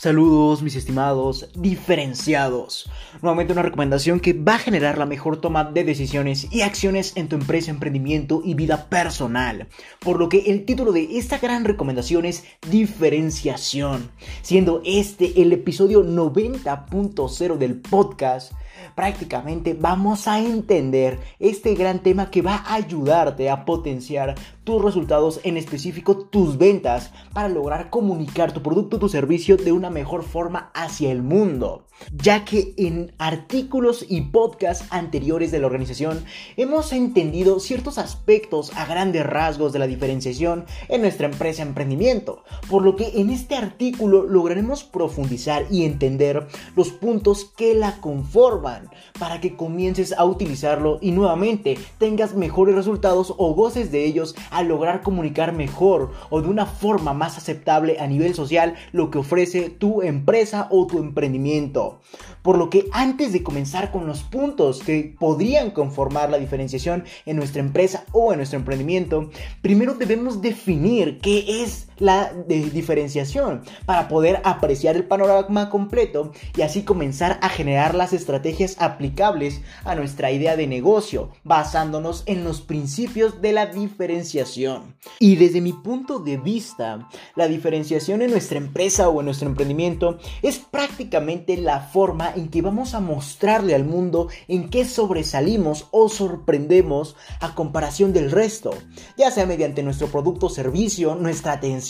Saludos mis estimados diferenciados. Nuevamente una recomendación que va a generar la mejor toma de decisiones y acciones en tu empresa, emprendimiento y vida personal. Por lo que el título de esta gran recomendación es diferenciación. Siendo este el episodio 90.0 del podcast prácticamente vamos a entender este gran tema que va a ayudarte a potenciar tus resultados, en específico tus ventas, para lograr comunicar tu producto o tu servicio de una mejor forma hacia el mundo. Ya que en artículos y podcasts anteriores de la organización hemos entendido ciertos aspectos a grandes rasgos de la diferenciación en nuestra empresa emprendimiento, por lo que en este artículo lograremos profundizar y entender los puntos que la conforman para que comiences a utilizarlo y nuevamente tengas mejores resultados o goces de ellos lograr comunicar mejor o de una forma más aceptable a nivel social lo que ofrece tu empresa o tu emprendimiento. Por lo que antes de comenzar con los puntos que podrían conformar la diferenciación en nuestra empresa o en nuestro emprendimiento, primero debemos definir qué es la diferenciación para poder apreciar el panorama completo y así comenzar a generar las estrategias aplicables a nuestra idea de negocio basándonos en los principios de la diferenciación. Y desde mi punto de vista, la diferenciación en nuestra empresa o en nuestro emprendimiento es prácticamente la forma en que vamos a mostrarle al mundo en qué sobresalimos o sorprendemos a comparación del resto, ya sea mediante nuestro producto o servicio, nuestra atención,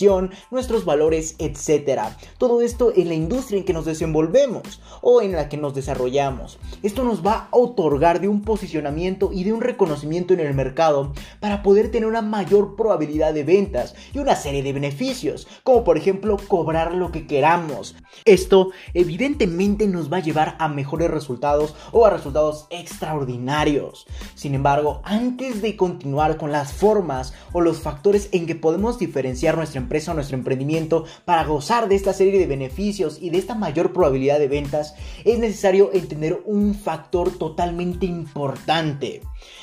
nuestros valores, etc. Todo esto en la industria en que nos desenvolvemos o en la que nos desarrollamos. Esto nos va a otorgar de un posicionamiento y de un reconocimiento en el mercado para poder tener una mayor probabilidad de ventas y una serie de beneficios, como por ejemplo cobrar lo que queramos. Esto evidentemente nos va a llevar a mejores resultados o a resultados extraordinarios. Sin embargo, antes de continuar con las formas o los factores en que podemos diferenciar nuestra empresa, o nuestro emprendimiento, para gozar de esta serie de beneficios y de esta mayor probabilidad de ventas, es necesario entender un factor totalmente importante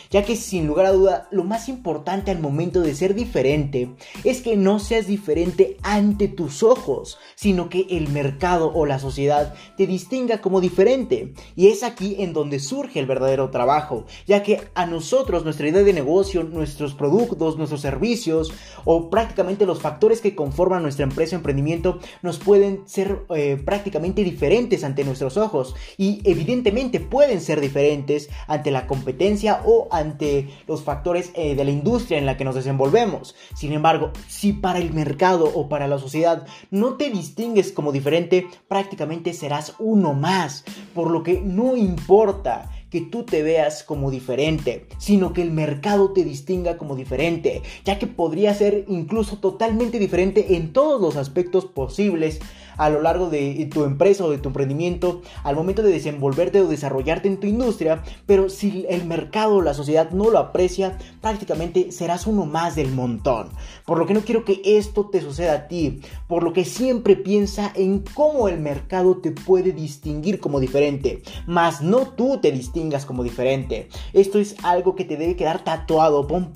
ya que sin lugar a duda lo más importante al momento de ser diferente es que no seas diferente ante tus ojos, sino que el mercado o la sociedad te distinga como diferente. Y es aquí en donde surge el verdadero trabajo, ya que a nosotros nuestra idea de negocio, nuestros productos, nuestros servicios o prácticamente los factores que conforman nuestra empresa o emprendimiento nos pueden ser eh, prácticamente diferentes ante nuestros ojos y evidentemente pueden ser diferentes ante la competencia o ante los factores eh, de la industria en la que nos desenvolvemos. Sin embargo, si para el mercado o para la sociedad no te distingues como diferente, prácticamente serás uno más, por lo que no importa que tú te veas como diferente, sino que el mercado te distinga como diferente, ya que podría ser incluso totalmente diferente en todos los aspectos posibles a lo largo de tu empresa o de tu emprendimiento al momento de desenvolverte o desarrollarte en tu industria, pero si el mercado o la sociedad no lo aprecia, prácticamente serás uno más del montón. Por lo que no quiero que esto te suceda a ti, por lo que siempre piensa en cómo el mercado te puede distinguir como diferente, más no tú te distingas como diferente. Esto es algo que te debe quedar tatuado, pon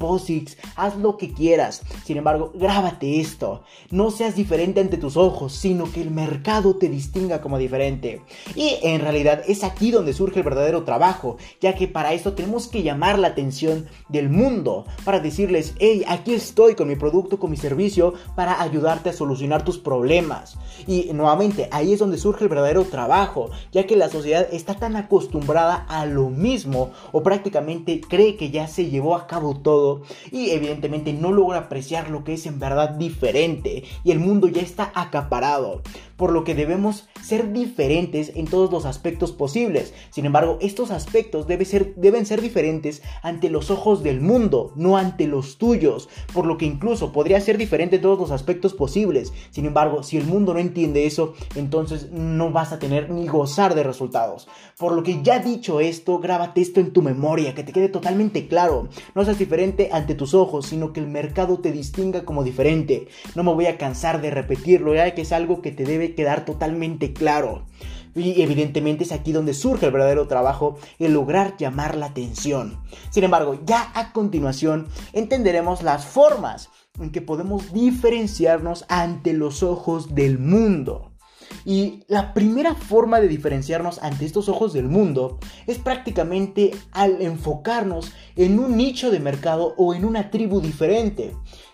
haz lo que quieras. Sin embargo, grábate esto. No seas diferente ante tus ojos, sino que el mercado te distinga como diferente. Y en realidad es aquí donde surge el verdadero trabajo, ya que para esto tenemos que llamar la atención del mundo, para decirles, hey, aquí estoy con mi producto, con mi servicio, para ayudarte a solucionar tus problemas. Y nuevamente, ahí es donde surge el verdadero trabajo, ya que la sociedad está tan acostumbrada a lo mismo, o prácticamente cree que ya se llevó a cabo todo, y evidentemente no logra apreciar lo que es en verdad diferente, y el mundo ya está acaparado por lo que debemos ser diferentes en todos los aspectos posibles. Sin embargo, estos aspectos ser, deben ser diferentes ante los ojos del mundo, no ante los tuyos, por lo que incluso podría ser diferente en todos los aspectos posibles. Sin embargo, si el mundo no entiende eso, entonces no vas a tener ni gozar de resultados. Por lo que ya dicho esto, grábate esto en tu memoria, que te quede totalmente claro. No seas diferente ante tus ojos, sino que el mercado te distinga como diferente. No me voy a cansar de repetirlo, ya que es algo que te debe quedar totalmente claro. Y evidentemente es aquí donde surge el verdadero trabajo, el lograr llamar la atención. Sin embargo, ya a continuación entenderemos las formas en que podemos diferenciarnos ante los ojos del mundo. Y la primera forma de diferenciarnos ante estos ojos del mundo es prácticamente al enfocarnos en un nicho de mercado o en una tribu diferente.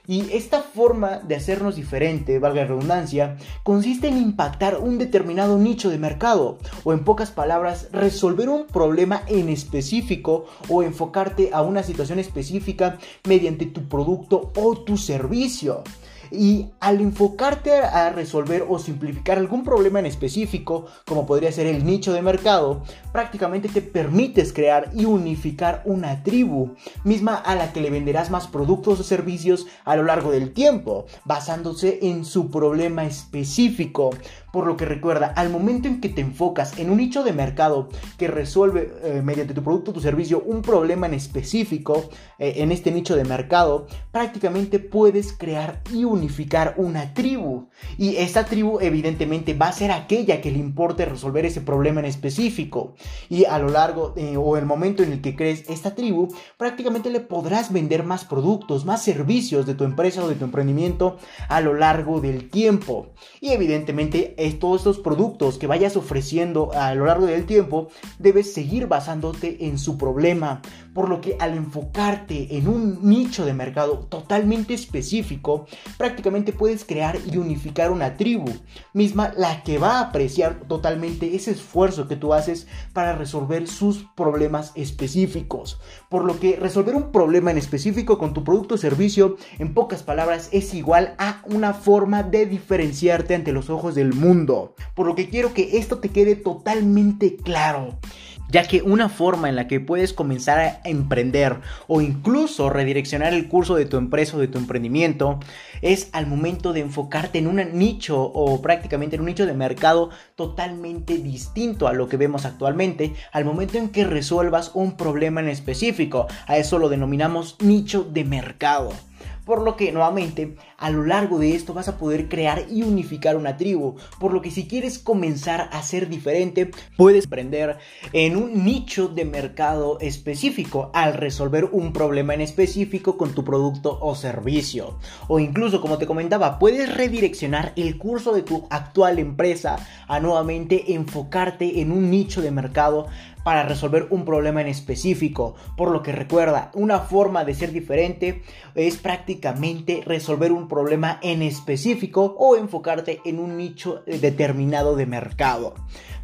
Y esta forma de hacernos diferente, valga la redundancia, consiste en impactar un determinado nicho de mercado, o en pocas palabras, resolver un problema en específico o enfocarte a una situación específica mediante tu producto o tu servicio. Y al enfocarte a resolver o simplificar algún problema en específico, como podría ser el nicho de mercado, prácticamente te permites crear y unificar una tribu, misma a la que le venderás más productos o servicios a lo largo del tiempo, basándose en su problema específico. Por lo que recuerda, al momento en que te enfocas en un nicho de mercado que resuelve eh, mediante tu producto o tu servicio un problema en específico eh, en este nicho de mercado, prácticamente puedes crear y unificar una tribu. Y esta tribu evidentemente va a ser aquella que le importe resolver ese problema en específico. Y a lo largo eh, o el momento en el que crees esta tribu, prácticamente le podrás vender más productos, más servicios de tu empresa o de tu emprendimiento a lo largo del tiempo. Y evidentemente todos estos productos que vayas ofreciendo a lo largo del tiempo, debes seguir basándote en su problema. Por lo que al enfocarte en un nicho de mercado totalmente específico, prácticamente puedes crear y unificar una tribu, misma la que va a apreciar totalmente ese esfuerzo que tú haces para resolver sus problemas específicos. Por lo que resolver un problema en específico con tu producto o servicio, en pocas palabras, es igual a una forma de diferenciarte ante los ojos del mundo por lo que quiero que esto te quede totalmente claro ya que una forma en la que puedes comenzar a emprender o incluso redireccionar el curso de tu empresa o de tu emprendimiento es al momento de enfocarte en un nicho o prácticamente en un nicho de mercado totalmente distinto a lo que vemos actualmente, al momento en que resuelvas un problema en específico, a eso lo denominamos nicho de mercado. Por lo que nuevamente a lo largo de esto vas a poder crear y unificar una tribu. Por lo que si quieres comenzar a ser diferente, puedes aprender en un nicho de mercado específico al resolver un problema en específico con tu producto o servicio. O incluso, como te comentaba, puedes redireccionar el curso de tu actual empresa a nuevamente enfocarte en un nicho de mercado para resolver un problema en específico. Por lo que recuerda, una forma de ser diferente es prácticamente resolver un problema en específico o enfocarte en un nicho determinado de mercado.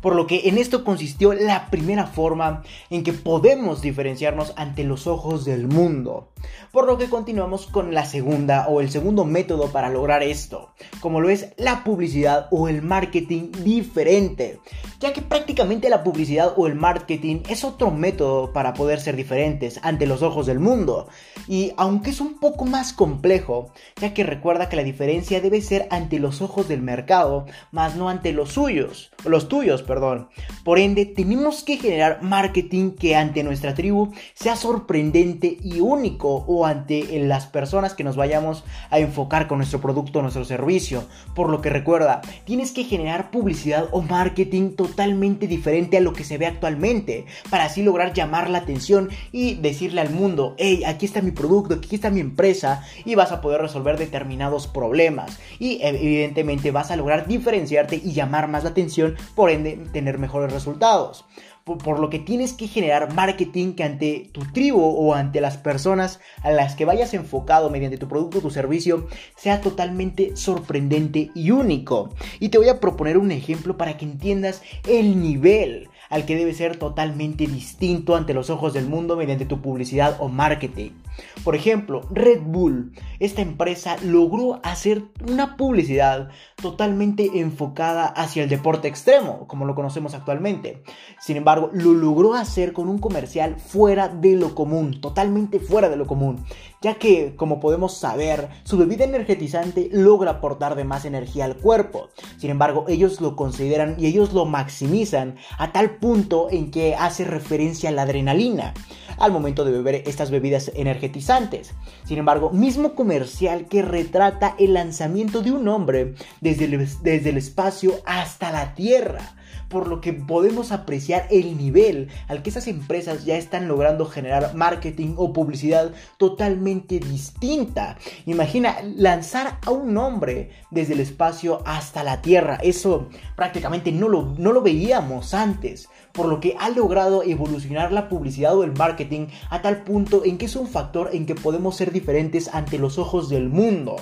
Por lo que en esto consistió la primera forma en que podemos diferenciarnos ante los ojos del mundo. Por lo que continuamos con la segunda o el segundo método para lograr esto, como lo es la publicidad o el marketing diferente, ya que prácticamente la publicidad o el marketing es otro método para poder ser diferentes ante los ojos del mundo. Y aunque es un poco más complejo, ya que recuerda que la diferencia debe ser ante los ojos del mercado, más no ante los suyos, los tuyos, perdón. Por ende, tenemos que generar marketing que ante nuestra tribu sea sorprendente y único o ante las personas que nos vayamos a enfocar con nuestro producto o nuestro servicio. Por lo que recuerda, tienes que generar publicidad o marketing totalmente diferente a lo que se ve actualmente para así lograr llamar la atención y decirle al mundo, hey, aquí está mi producto, aquí está mi empresa y vas a poder resolver determinados problemas y evidentemente vas a lograr diferenciarte y llamar más la atención, por ende tener mejores resultados. Por, lo que tienes que generar marketing que ante tu tribu o ante las personas a las que vayas enfocado mediante tu producto o tu servicio sea totalmente sorprendente y único. Y te voy a proponer un ejemplo para que entiendas el nivel al que debe ser totalmente distinto ante los ojos del mundo mediante tu publicidad o marketing. Por ejemplo, Red Bull, esta empresa logró hacer una publicidad totalmente enfocada hacia el deporte extremo, como lo conocemos actualmente. Sin embargo, lo logró hacer con un comercial fuera de lo común, totalmente fuera de lo común, ya que, como podemos saber, su bebida energetizante logra aportar de más energía al cuerpo. Sin embargo, ellos lo consideran y ellos lo maximizan a tal punto en que hace referencia a la adrenalina al momento de beber estas bebidas energetizantes. Sin embargo, mismo comercial que retrata el lanzamiento de un hombre desde el, desde el espacio hasta la Tierra por lo que podemos apreciar el nivel al que esas empresas ya están logrando generar marketing o publicidad totalmente distinta. Imagina lanzar a un hombre desde el espacio hasta la Tierra. Eso prácticamente no lo, no lo veíamos antes por lo que ha logrado evolucionar la publicidad o el marketing a tal punto en que es un factor en que podemos ser diferentes ante los ojos del mundo.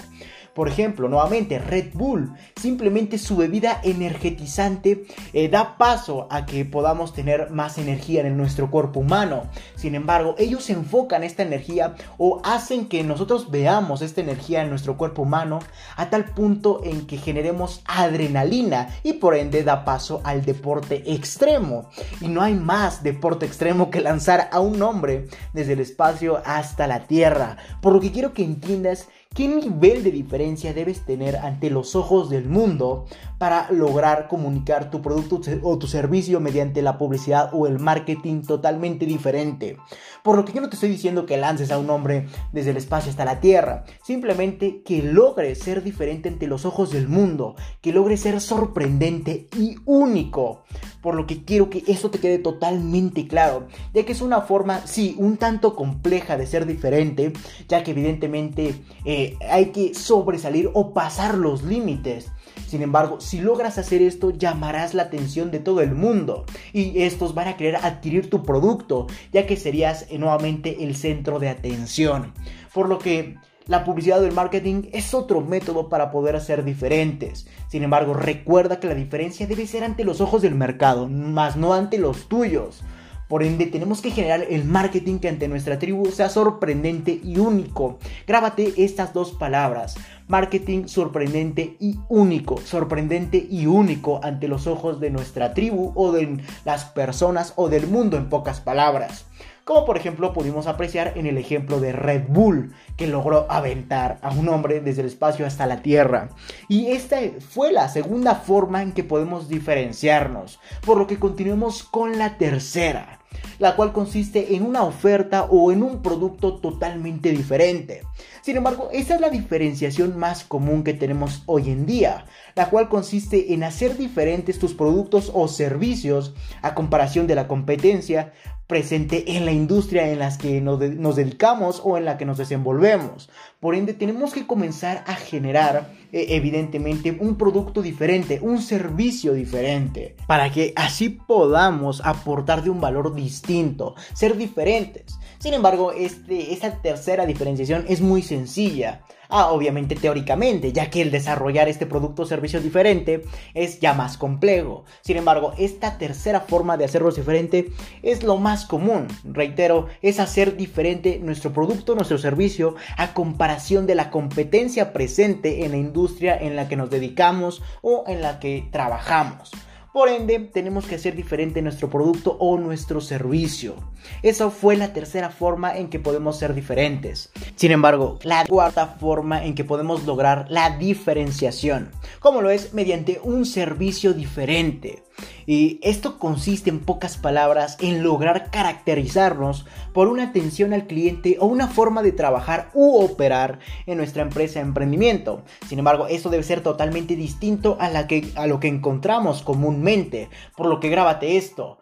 Por ejemplo, nuevamente Red Bull, simplemente su bebida energetizante eh, da paso a que podamos tener más energía en nuestro cuerpo humano. Sin embargo, ellos enfocan esta energía o hacen que nosotros veamos esta energía en nuestro cuerpo humano a tal punto en que generemos adrenalina y por ende da paso al deporte extremo. Y no hay más deporte extremo que lanzar a un hombre desde el espacio hasta la tierra. Por lo que quiero que entiendas ¿Qué nivel de diferencia debes tener ante los ojos del mundo para lograr comunicar tu producto o tu servicio mediante la publicidad o el marketing totalmente diferente? Por lo que yo no te estoy diciendo que lances a un hombre desde el espacio hasta la Tierra, simplemente que logres ser diferente ante los ojos del mundo, que logres ser sorprendente y único. Por lo que quiero que eso te quede totalmente claro, ya que es una forma, sí, un tanto compleja de ser diferente, ya que evidentemente... Eh, hay que sobresalir o pasar los límites. Sin embargo, si logras hacer esto, llamarás la atención de todo el mundo y estos van a querer adquirir tu producto, ya que serías eh, nuevamente el centro de atención. Por lo que la publicidad o el marketing es otro método para poder ser diferentes. Sin embargo, recuerda que la diferencia debe ser ante los ojos del mercado, más no ante los tuyos. Por ende, tenemos que generar el marketing que ante nuestra tribu sea sorprendente y único. Grábate estas dos palabras. Marketing sorprendente y único. Sorprendente y único ante los ojos de nuestra tribu o de las personas o del mundo en pocas palabras. Como por ejemplo pudimos apreciar en el ejemplo de Red Bull, que logró aventar a un hombre desde el espacio hasta la Tierra. Y esta fue la segunda forma en que podemos diferenciarnos, por lo que continuemos con la tercera la cual consiste en una oferta o en un producto totalmente diferente. Sin embargo, esa es la diferenciación más común que tenemos hoy en día, la cual consiste en hacer diferentes tus productos o servicios a comparación de la competencia presente en la industria en la que nos, dedicamos o en la que nos desenvolvemos. Por ende, tenemos que comenzar a generar, evidentemente, un producto diferente, un servicio diferente, para que así podamos aportar de un valor distinto, ser diferentes. Sin embargo, este, esta tercera diferenciación es muy sencilla. Ah, obviamente teóricamente, ya que el desarrollar este producto o servicio diferente es ya más complejo. Sin embargo, esta tercera forma de hacerlo diferente es lo más común. Reitero, es hacer diferente nuestro producto, nuestro servicio a comparación de la competencia presente en la industria en la que nos dedicamos o en la que trabajamos. Por ende, tenemos que hacer diferente nuestro producto o nuestro servicio. Esa fue la tercera forma en que podemos ser diferentes. Sin embargo, la cuarta forma en que podemos lograr la diferenciación, como lo es mediante un servicio diferente. Y esto consiste en pocas palabras en lograr caracterizarnos por una atención al cliente o una forma de trabajar u operar en nuestra empresa de emprendimiento. Sin embargo, esto debe ser totalmente distinto a, que, a lo que encontramos comúnmente, por lo que grábate esto.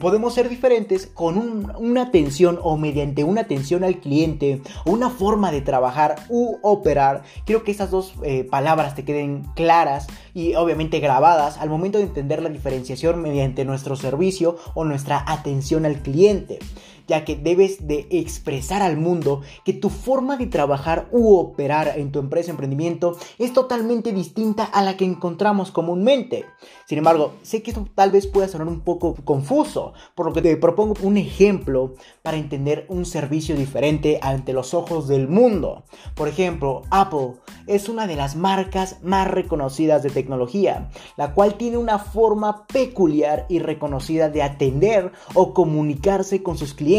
Podemos ser diferentes con una atención o mediante una atención al cliente o una forma de trabajar u operar. Quiero que esas dos eh, palabras te queden claras y obviamente grabadas al momento de entender la diferenciación mediante nuestro servicio o nuestra atención al cliente ya que debes de expresar al mundo que tu forma de trabajar u operar en tu empresa emprendimiento es totalmente distinta a la que encontramos comúnmente. Sin embargo, sé que esto tal vez pueda sonar un poco confuso, por lo que te propongo un ejemplo para entender un servicio diferente ante los ojos del mundo. Por ejemplo, Apple es una de las marcas más reconocidas de tecnología, la cual tiene una forma peculiar y reconocida de atender o comunicarse con sus clientes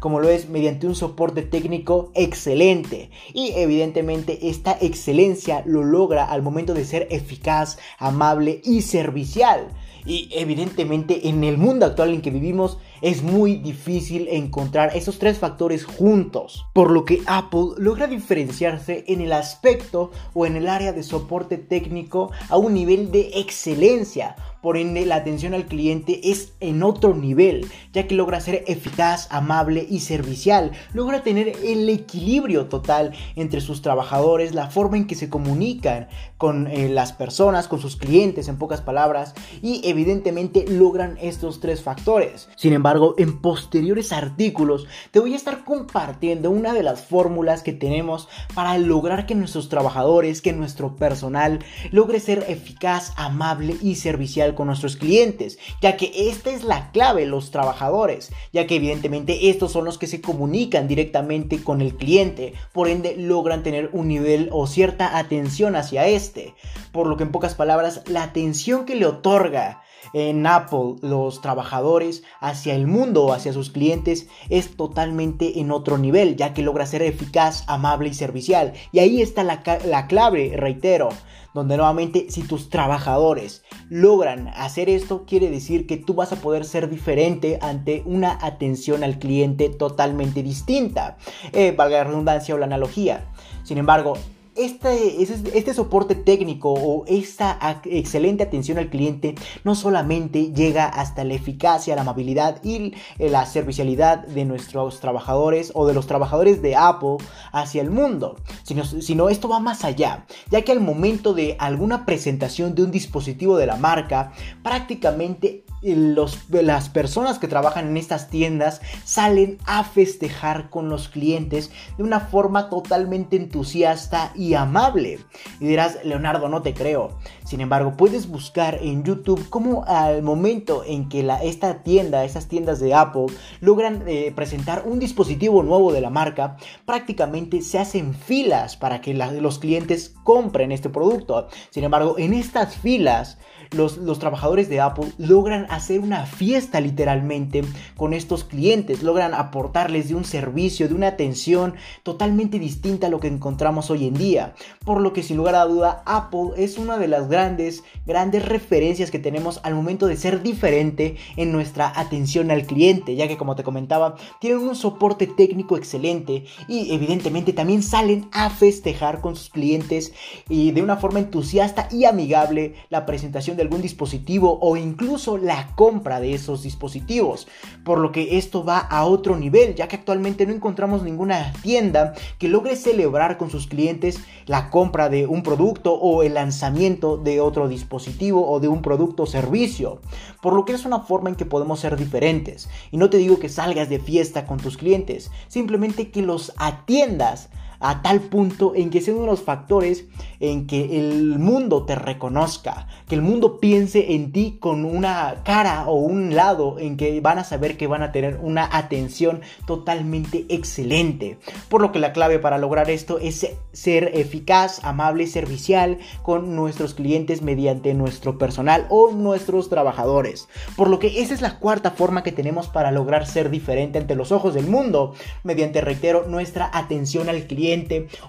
como lo es mediante un soporte técnico excelente. Y evidentemente esta excelencia lo logra al momento de ser eficaz, amable y servicial. Y evidentemente en el mundo actual en que vivimos es muy difícil encontrar esos tres factores juntos, por lo que Apple logra diferenciarse en el aspecto o en el área de soporte técnico a un nivel de excelencia por ende, la atención al cliente es en otro nivel, ya que logra ser eficaz, amable y servicial. Logra tener el equilibrio total entre sus trabajadores, la forma en que se comunican con eh, las personas, con sus clientes, en pocas palabras, y evidentemente logran estos tres factores. Sin embargo, en posteriores artículos te voy a estar compartiendo una de las fórmulas que tenemos para lograr que nuestros trabajadores, que nuestro personal logre ser eficaz, amable y servicial con nuestros clientes, ya que esta es la clave, los trabajadores, ya que evidentemente estos son los que se comunican directamente con el cliente, por ende logran tener un nivel o cierta atención hacia este, por lo que en pocas palabras la atención que le otorga en Apple los trabajadores hacia el mundo o hacia sus clientes es totalmente en otro nivel, ya que logra ser eficaz, amable y servicial. Y ahí está la, la clave, reitero, donde nuevamente si tus trabajadores logran hacer esto, quiere decir que tú vas a poder ser diferente ante una atención al cliente totalmente distinta. Eh, valga la redundancia o la analogía. Sin embargo, este, este, soporte técnico o esta excelente atención al cliente no solamente llega hasta la eficacia, la amabilidad y la servicialidad de nuestros trabajadores o de los trabajadores de Apple hacia el mundo, sino, esto va más allá, ya que al momento de alguna presentación de un dispositivo de la marca, prácticamente los, las personas que trabajan en estas tiendas salen a festejar con los clientes de una forma totalmente entusiasta y amable. Y dirás, Leonardo, no te creo. Sin embargo, puedes buscar en YouTube cómo al momento en que esta tienda, estas tiendas de Apple, logran eh, presentar un dispositivo nuevo de la marca, prácticamente se hacen filas para que los clientes compren este producto. Sin embargo, en estas filas, los, los trabajadores de Apple logran hacer una fiesta literalmente con estos clientes, logran aportarles de un servicio, de una atención totalmente distinta a lo que encontramos hoy en día. Por lo que sin lugar a duda Apple es una de las grandes, grandes referencias que tenemos al momento de ser diferente en nuestra atención al cliente, ya que como te comentaba, tienen un soporte técnico excelente y evidentemente también salen a festejar con sus clientes y de una forma entusiasta y amigable la presentación de algún dispositivo o incluso la compra de esos dispositivos. Por lo que esto va a otro nivel, ya que actualmente no encontramos ninguna tienda que logre celebrar con sus clientes la compra de un producto o el lanzamiento de otro dispositivo o de un producto o servicio. Por lo que es una forma en que podemos ser diferentes. Y no te digo que salgas de fiesta con tus clientes, simplemente que los atiendas a tal punto en que sea uno de los factores en que el mundo te reconozca, que el mundo piense en ti con una cara o un lado en que van a saber que van a tener una atención totalmente excelente. Por lo que la clave para lograr esto es ser eficaz, amable servicial con nuestros clientes mediante nuestro personal o nuestros trabajadores. Por lo que esa es la cuarta forma que tenemos para lograr ser diferente ante los ojos del mundo, mediante, reitero, nuestra atención al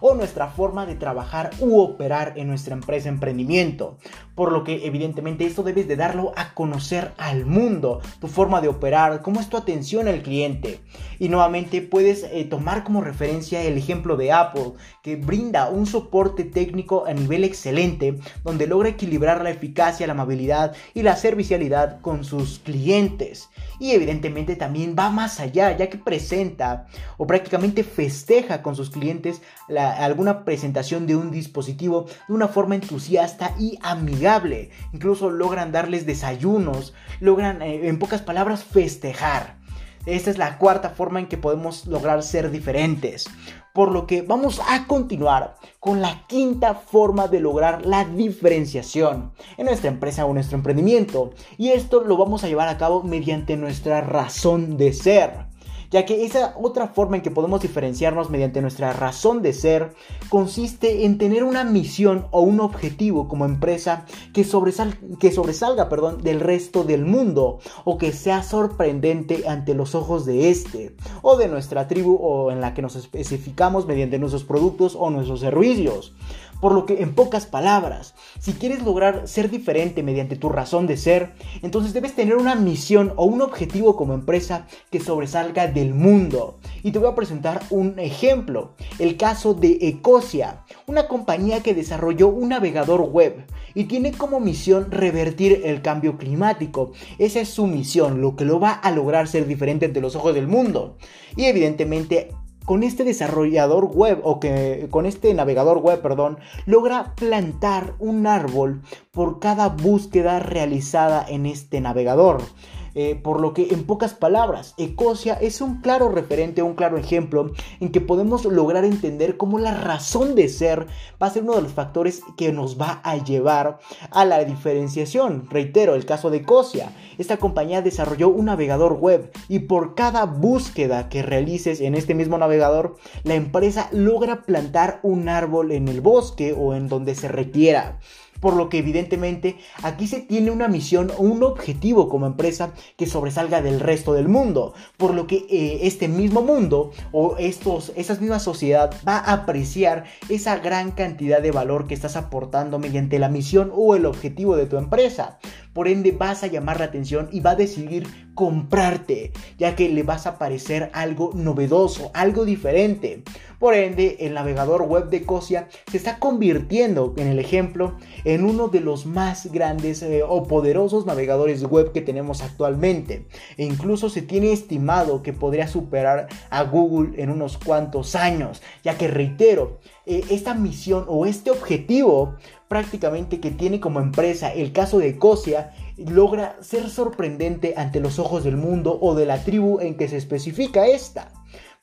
o nuestra forma de trabajar u operar en nuestra empresa emprendimiento. Por lo que evidentemente esto debes de darlo a conocer al mundo, tu forma de operar, cómo es tu atención al cliente. Y nuevamente puedes eh, tomar como referencia el ejemplo de Apple, que brinda un soporte técnico a nivel excelente, donde logra equilibrar la eficacia, la amabilidad y la servicialidad con sus clientes. Y evidentemente también va más allá, ya que presenta o prácticamente festeja con sus clientes alguna presentación de un dispositivo de una forma entusiasta y amigable. Incluso logran darles desayunos, logran eh, en pocas palabras festejar. Esta es la cuarta forma en que podemos lograr ser diferentes. Por lo que vamos a continuar con la quinta forma de lograr la diferenciación en nuestra empresa o nuestro emprendimiento. Y esto lo vamos a llevar a cabo mediante nuestra razón de ser ya que esa otra forma en que podemos diferenciarnos mediante nuestra razón de ser consiste en tener una misión o un objetivo como empresa que, que sobresalga perdón, del resto del mundo o que sea sorprendente ante los ojos de este o de nuestra tribu o en la que nos especificamos mediante nuestros productos o nuestros servicios. Por lo que, en pocas palabras, si quieres lograr ser diferente mediante tu razón de ser, entonces debes tener una misión o un objetivo como empresa que sobresalga del mundo. Y te voy a presentar un ejemplo, el caso de Ecosia, una compañía que desarrolló un navegador web y tiene como misión revertir el cambio climático. Esa es su misión, lo que lo va a lograr ser diferente ante los ojos del mundo. Y evidentemente con este desarrollador web o que con este navegador web, perdón, logra plantar un árbol por cada búsqueda realizada en este navegador. Eh, por lo que en pocas palabras, Ecosia es un claro referente, un claro ejemplo en que podemos lograr entender cómo la razón de ser va a ser uno de los factores que nos va a llevar a la diferenciación. Reitero, el caso de Ecosia. Esta compañía desarrolló un navegador web y por cada búsqueda que realices en este mismo navegador, la empresa logra plantar un árbol en el bosque o en donde se requiera por lo que evidentemente aquí se tiene una misión o un objetivo como empresa que sobresalga del resto del mundo, por lo que eh, este mismo mundo o estos, esa misma sociedad va a apreciar esa gran cantidad de valor que estás aportando mediante la misión o el objetivo de tu empresa. Por ende vas a llamar la atención y va a decidir comprarte, ya que le vas a parecer algo novedoso, algo diferente. Por ende, el navegador web de Cosia se está convirtiendo, en el ejemplo, en uno de los más grandes eh, o poderosos navegadores web que tenemos actualmente. E incluso se tiene estimado que podría superar a Google en unos cuantos años, ya que reitero, eh, esta misión o este objetivo prácticamente que tiene como empresa el caso de Cosia logra ser sorprendente ante los ojos del mundo o de la tribu en que se especifica esta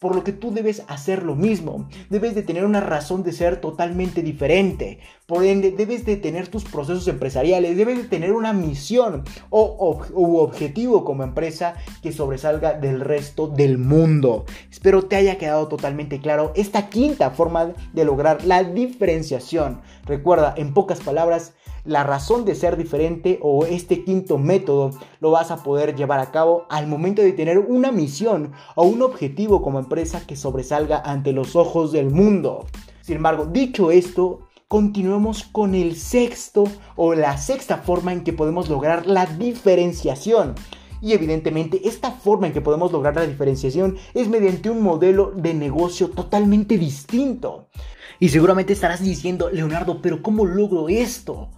por lo que tú debes hacer lo mismo. Debes de tener una razón de ser totalmente diferente. Por ende, debes de tener tus procesos empresariales, debes de tener una misión o objetivo como empresa que sobresalga del resto del mundo. Espero te haya quedado totalmente claro esta quinta forma de lograr la diferenciación. Recuerda, en pocas palabras, la razón de ser diferente o este quinto método lo vas a poder llevar a cabo al momento de tener una misión o un objetivo como empresa que sobresalga ante los ojos del mundo. Sin embargo, dicho esto, continuemos con el sexto o la sexta forma en que podemos lograr la diferenciación. Y evidentemente esta forma en que podemos lograr la diferenciación es mediante un modelo de negocio totalmente distinto. Y seguramente estarás diciendo, Leonardo, pero ¿cómo logro esto?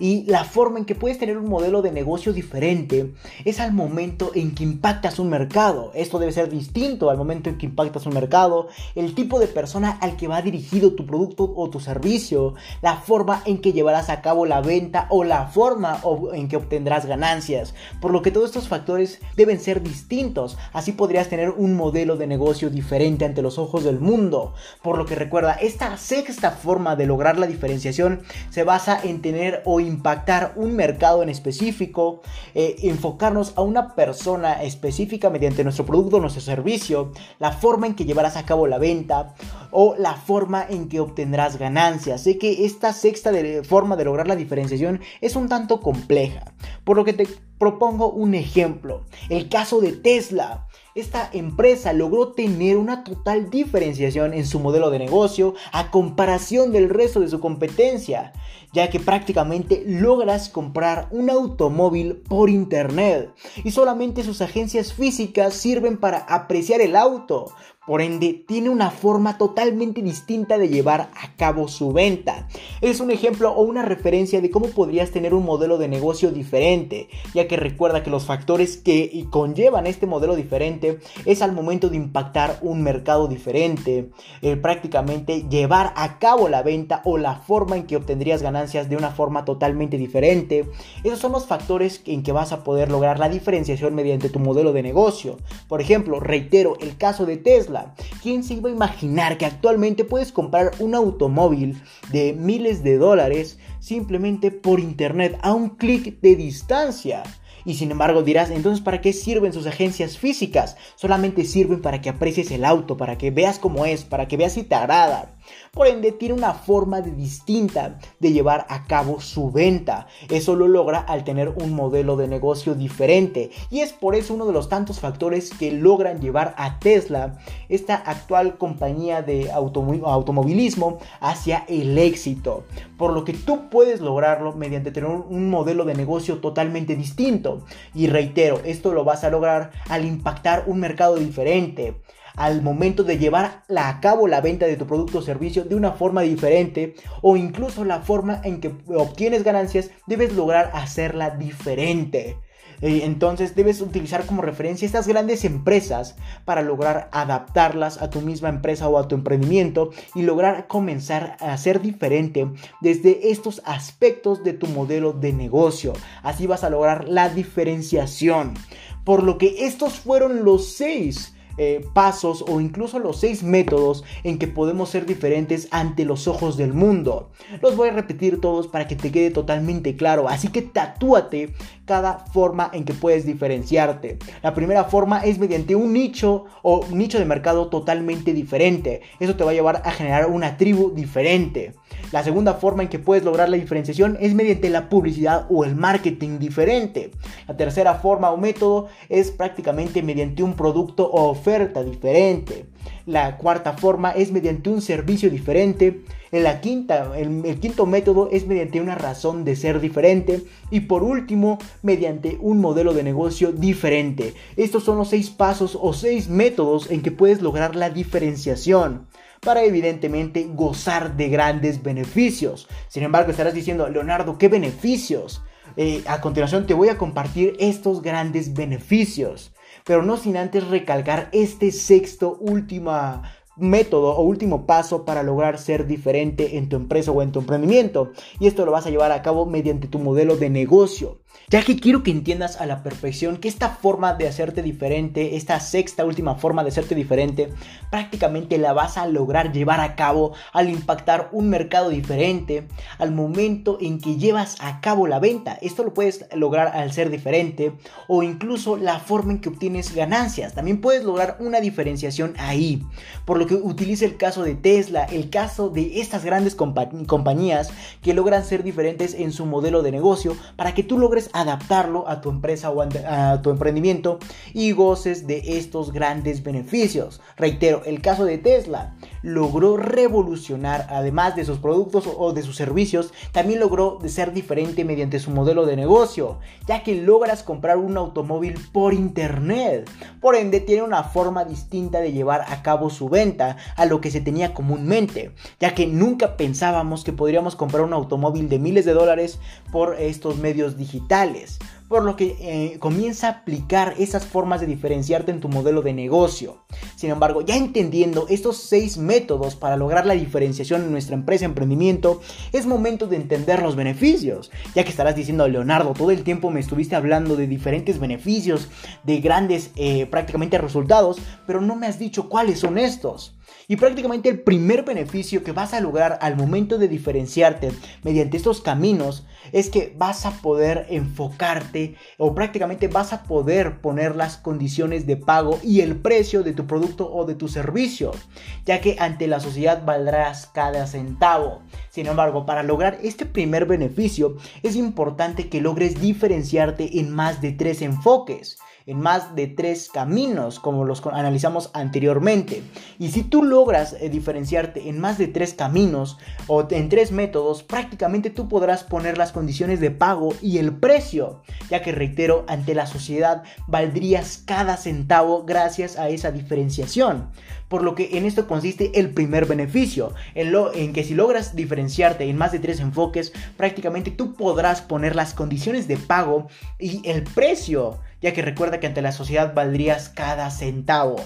Y la forma en que puedes tener un modelo de negocio diferente es al momento en que impactas un mercado. Esto debe ser distinto al momento en que impactas un mercado, el tipo de persona al que va dirigido tu producto o tu servicio, la forma en que llevarás a cabo la venta o la forma en que obtendrás ganancias. Por lo que todos estos factores deben ser distintos. Así podrías tener un modelo de negocio diferente ante los ojos del mundo. Por lo que recuerda, esta sexta forma de lograr la diferenciación se basa en tener o impactar un mercado en específico, eh, enfocarnos a una persona específica mediante nuestro producto o nuestro servicio, la forma en que llevarás a cabo la venta o la forma en que obtendrás ganancias. Sé que esta sexta forma de lograr la diferenciación es un tanto compleja, por lo que te propongo un ejemplo, el caso de Tesla esta empresa logró tener una total diferenciación en su modelo de negocio a comparación del resto de su competencia, ya que prácticamente logras comprar un automóvil por internet. Y solamente sus agencias físicas sirven para apreciar el auto, por ende, tiene una forma totalmente distinta de llevar a cabo su venta. Es un ejemplo o una referencia de cómo podrías tener un modelo de negocio diferente, ya que recuerda que los factores que conllevan este modelo diferente es al momento de impactar un mercado diferente, eh, prácticamente llevar a cabo la venta o la forma en que obtendrías ganancias de una forma totalmente diferente. Esos son los factores en que vas a poder lograr la diferenciación mediante tu modelo de negocio. Por ejemplo, reitero el caso de Tesla ¿Quién se iba a imaginar que actualmente puedes comprar un automóvil de miles de dólares simplemente por internet a un clic de distancia? Y sin embargo dirás, entonces ¿para qué sirven sus agencias físicas? Solamente sirven para que aprecies el auto, para que veas cómo es, para que veas si te agrada. Por ende, tiene una forma distinta de llevar a cabo su venta. Eso lo logra al tener un modelo de negocio diferente. Y es por eso uno de los tantos factores que logran llevar a Tesla, esta actual compañía de automovilismo, hacia el éxito. Por lo que tú puedes lograrlo mediante tener un modelo de negocio totalmente distinto. Y reitero, esto lo vas a lograr al impactar un mercado diferente al momento de llevar a cabo la venta de tu producto o servicio de una forma diferente o incluso la forma en que obtienes ganancias debes lograr hacerla diferente. Eh, entonces debes utilizar como referencia estas grandes empresas para lograr adaptarlas a tu misma empresa o a tu emprendimiento y lograr comenzar a ser diferente desde estos aspectos de tu modelo de negocio. Así vas a lograr la diferenciación. Por lo que estos fueron los seis eh, pasos o incluso los seis métodos en que podemos ser diferentes ante los ojos del mundo. Los voy a repetir todos para que te quede totalmente claro, así que tatúate cada forma en que puedes diferenciarte. La primera forma es mediante un nicho o nicho de mercado totalmente diferente. Eso te va a llevar a generar una tribu diferente. La segunda forma en que puedes lograr la diferenciación es mediante la publicidad o el marketing diferente. La tercera forma o método es prácticamente mediante un producto o oferta diferente. La cuarta forma es mediante un servicio diferente. En la quinta, el, el, quinto método es mediante una razón de ser diferente. Y por último, mediante un modelo de negocio diferente. Estos son los seis pasos o seis métodos en que puedes lograr la diferenciación para evidentemente gozar de grandes beneficios. Sin embargo, estarás diciendo, Leonardo, ¿qué beneficios? Eh, a continuación te voy a compartir estos grandes beneficios, pero no sin antes recalcar este sexto última método o último paso para lograr ser diferente en tu empresa o en tu emprendimiento. Y esto lo vas a llevar a cabo mediante tu modelo de negocio. Ya que quiero que entiendas a la perfección que esta forma de hacerte diferente, esta sexta última forma de hacerte diferente, prácticamente la vas a lograr llevar a cabo al impactar un mercado diferente, al momento en que llevas a cabo la venta. Esto lo puedes lograr al ser diferente o incluso la forma en que obtienes ganancias. También puedes lograr una diferenciación ahí. Por lo que utiliza el caso de Tesla, el caso de estas grandes compañías que logran ser diferentes en su modelo de negocio para que tú logres adaptarlo a tu empresa o a tu emprendimiento y goces de estos grandes beneficios. Reitero, el caso de Tesla logró revolucionar, además de sus productos o de sus servicios, también logró ser diferente mediante su modelo de negocio, ya que logras comprar un automóvil por internet. Por ende, tiene una forma distinta de llevar a cabo su venta a lo que se tenía comúnmente, ya que nunca pensábamos que podríamos comprar un automóvil de miles de dólares por estos medios digitales por lo que eh, comienza a aplicar esas formas de diferenciarte en tu modelo de negocio. Sin embargo, ya entendiendo estos seis métodos para lograr la diferenciación en nuestra empresa emprendimiento, es momento de entender los beneficios, ya que estarás diciendo, Leonardo, todo el tiempo me estuviste hablando de diferentes beneficios, de grandes eh, prácticamente resultados, pero no me has dicho cuáles son estos. Y prácticamente el primer beneficio que vas a lograr al momento de diferenciarte mediante estos caminos es que vas a poder enfocarte o prácticamente vas a poder poner las condiciones de pago y el precio de tu producto o de tu servicio, ya que ante la sociedad valdrás cada centavo. Sin embargo, para lograr este primer beneficio es importante que logres diferenciarte en más de tres enfoques en más de tres caminos, como los analizamos anteriormente. Y si tú logras eh, diferenciarte en más de tres caminos o en tres métodos, prácticamente tú podrás poner las condiciones de pago y el precio, ya que reitero, ante la sociedad valdrías cada centavo gracias a esa diferenciación. Por lo que en esto consiste el primer beneficio, en, lo, en que si logras diferenciarte en más de tres enfoques, prácticamente tú podrás poner las condiciones de pago y el precio ya que recuerda que ante la sociedad valdrías cada centavo.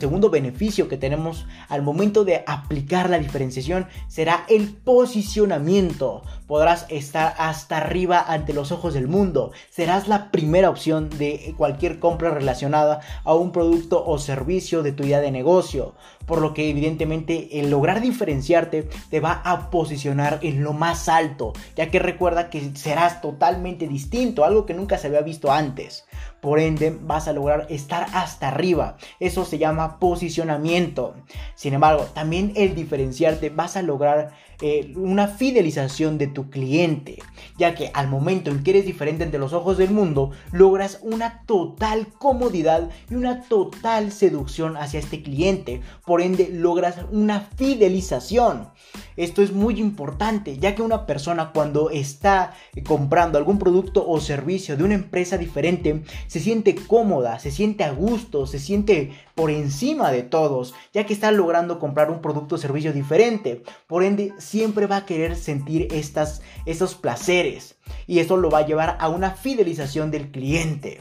Segundo beneficio que tenemos al momento de aplicar la diferenciación será el posicionamiento. Podrás estar hasta arriba ante los ojos del mundo. Serás la primera opción de cualquier compra relacionada a un producto o servicio de tu idea de negocio. Por lo que evidentemente el lograr diferenciarte te va a posicionar en lo más alto. Ya que recuerda que serás totalmente distinto, algo que nunca se había visto antes. Por ende, vas a lograr estar hasta arriba. Eso se llama posicionamiento. Sin embargo, también el diferenciarte vas a lograr eh, una fidelización de tu cliente, ya que al momento en que eres diferente ante los ojos del mundo, logras una total comodidad y una total seducción hacia este cliente. Por ende, logras una fidelización. Esto es muy importante, ya que una persona cuando está comprando algún producto o servicio de una empresa diferente, se siente cómoda, se siente a gusto, se siente por encima de todos, ya que está logrando comprar un producto o servicio diferente. Por ende, siempre va a querer sentir estas, estos placeres y esto lo va a llevar a una fidelización del cliente.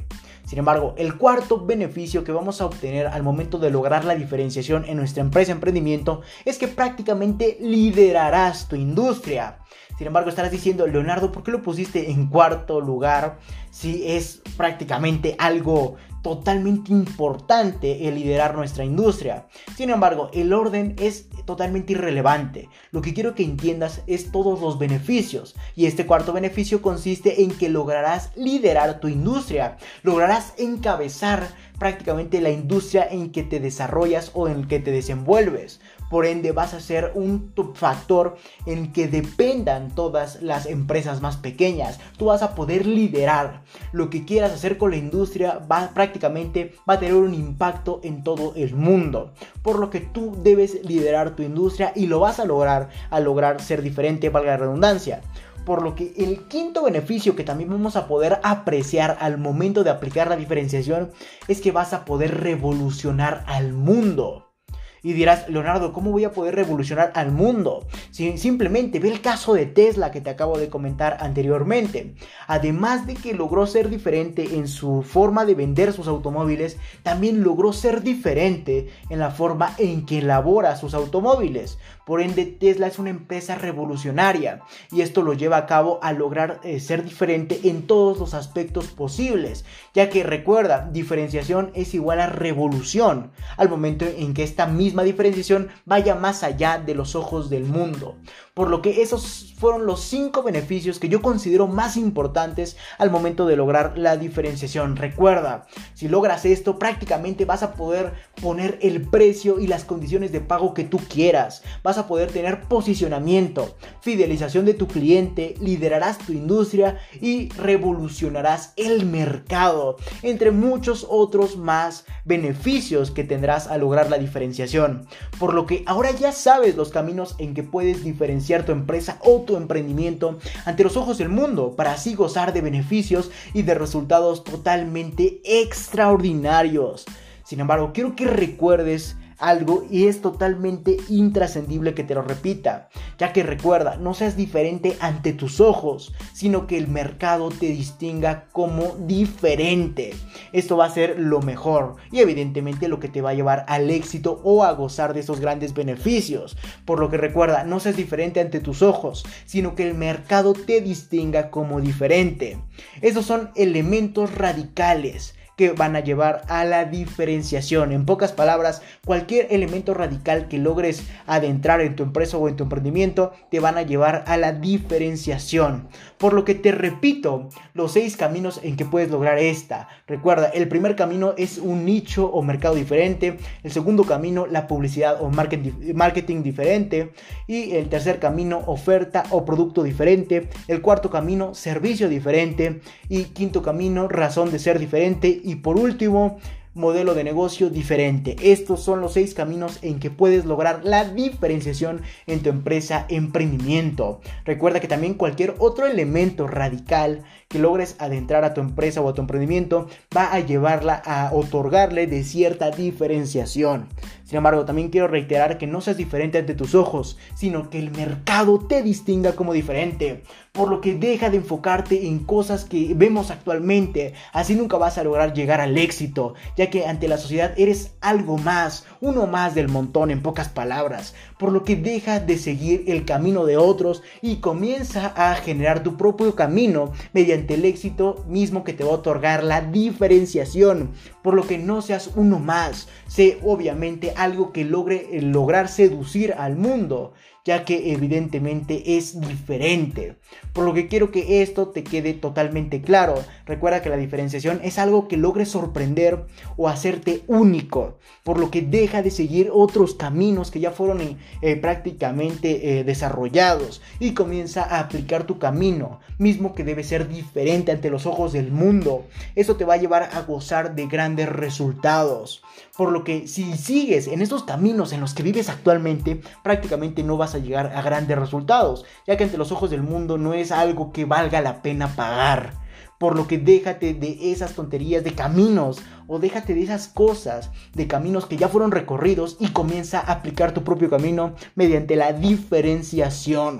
Sin embargo, el cuarto beneficio que vamos a obtener al momento de lograr la diferenciación en nuestra empresa emprendimiento es que prácticamente liderarás tu industria. Sin embargo, estarás diciendo, Leonardo, ¿por qué lo pusiste en cuarto lugar si es prácticamente algo totalmente importante el liderar nuestra industria. Sin embargo, el orden es totalmente irrelevante. Lo que quiero que entiendas es todos los beneficios. Y este cuarto beneficio consiste en que lograrás liderar tu industria. Lograrás encabezar prácticamente la industria en que te desarrollas o en que te desenvuelves. Por ende vas a ser un factor en que dependan todas las empresas más pequeñas. Tú vas a poder liderar. Lo que quieras hacer con la industria va prácticamente va a tener un impacto en todo el mundo. Por lo que tú debes liderar tu industria y lo vas a lograr a lograr ser diferente, valga la redundancia por lo que el quinto beneficio que también vamos a poder apreciar al momento de aplicar la diferenciación es que vas a poder revolucionar al mundo. Y dirás, Leonardo, ¿cómo voy a poder revolucionar al mundo? Si simplemente ve el caso de Tesla que te acabo de comentar anteriormente. Además de que logró ser diferente en su forma de vender sus automóviles, también logró ser diferente en la forma en que elabora sus automóviles. Por ende, Tesla es una empresa revolucionaria y esto lo lleva a cabo a lograr eh, ser diferente en todos los aspectos posibles, ya que recuerda, diferenciación es igual a revolución, al momento en que esta misma diferenciación vaya más allá de los ojos del mundo. Por lo que esos fueron los cinco beneficios que yo considero más importantes al momento de lograr la diferenciación. Recuerda, si logras esto, prácticamente vas a poder poner el precio y las condiciones de pago que tú quieras. Poder tener posicionamiento, fidelización de tu cliente, liderarás tu industria y revolucionarás el mercado, entre muchos otros más beneficios que tendrás al lograr la diferenciación. Por lo que ahora ya sabes los caminos en que puedes diferenciar tu empresa o tu emprendimiento ante los ojos del mundo para así gozar de beneficios y de resultados totalmente extraordinarios. Sin embargo, quiero que recuerdes algo y es totalmente intrascendible que te lo repita, ya que recuerda, no seas diferente ante tus ojos, sino que el mercado te distinga como diferente. Esto va a ser lo mejor y evidentemente lo que te va a llevar al éxito o a gozar de esos grandes beneficios. Por lo que recuerda, no seas diferente ante tus ojos, sino que el mercado te distinga como diferente. Esos son elementos radicales que van a llevar a la diferenciación. En pocas palabras, cualquier elemento radical que logres adentrar en tu empresa o en tu emprendimiento te van a llevar a la diferenciación. Por lo que te repito los seis caminos en que puedes lograr esta. Recuerda, el primer camino es un nicho o mercado diferente. El segundo camino, la publicidad o marketing, marketing diferente. Y el tercer camino, oferta o producto diferente. El cuarto camino, servicio diferente. Y quinto camino, razón de ser diferente y por último, modelo de negocio diferente. Estos son los seis caminos en que puedes lograr la diferenciación en tu empresa emprendimiento. Recuerda que también cualquier otro elemento radical que logres adentrar a tu empresa o a tu emprendimiento va a llevarla a otorgarle de cierta diferenciación. Sin embargo, también quiero reiterar que no seas diferente ante tus ojos, sino que el mercado te distinga como diferente. Por lo que deja de enfocarte en cosas que vemos actualmente. Así nunca vas a lograr llegar al éxito, ya que ante la sociedad eres algo más, uno más del montón en pocas palabras, por lo que deja de seguir el camino de otros y comienza a generar tu propio camino mediante el éxito mismo que te va a otorgar la diferenciación, por lo que no seas uno más, sé obviamente algo que logre eh, lograr seducir al mundo ya que evidentemente es diferente. Por lo que quiero que esto te quede totalmente claro. Recuerda que la diferenciación es algo que logre sorprender o hacerte único, por lo que deja de seguir otros caminos que ya fueron eh, prácticamente eh, desarrollados y comienza a aplicar tu camino, mismo que debe ser diferente ante los ojos del mundo. Eso te va a llevar a gozar de grandes resultados. Por lo que si sigues en estos caminos en los que vives actualmente, prácticamente no vas a llegar a grandes resultados, ya que ante los ojos del mundo no es algo que valga la pena pagar. Por lo que déjate de esas tonterías de caminos o déjate de esas cosas, de caminos que ya fueron recorridos y comienza a aplicar tu propio camino mediante la diferenciación.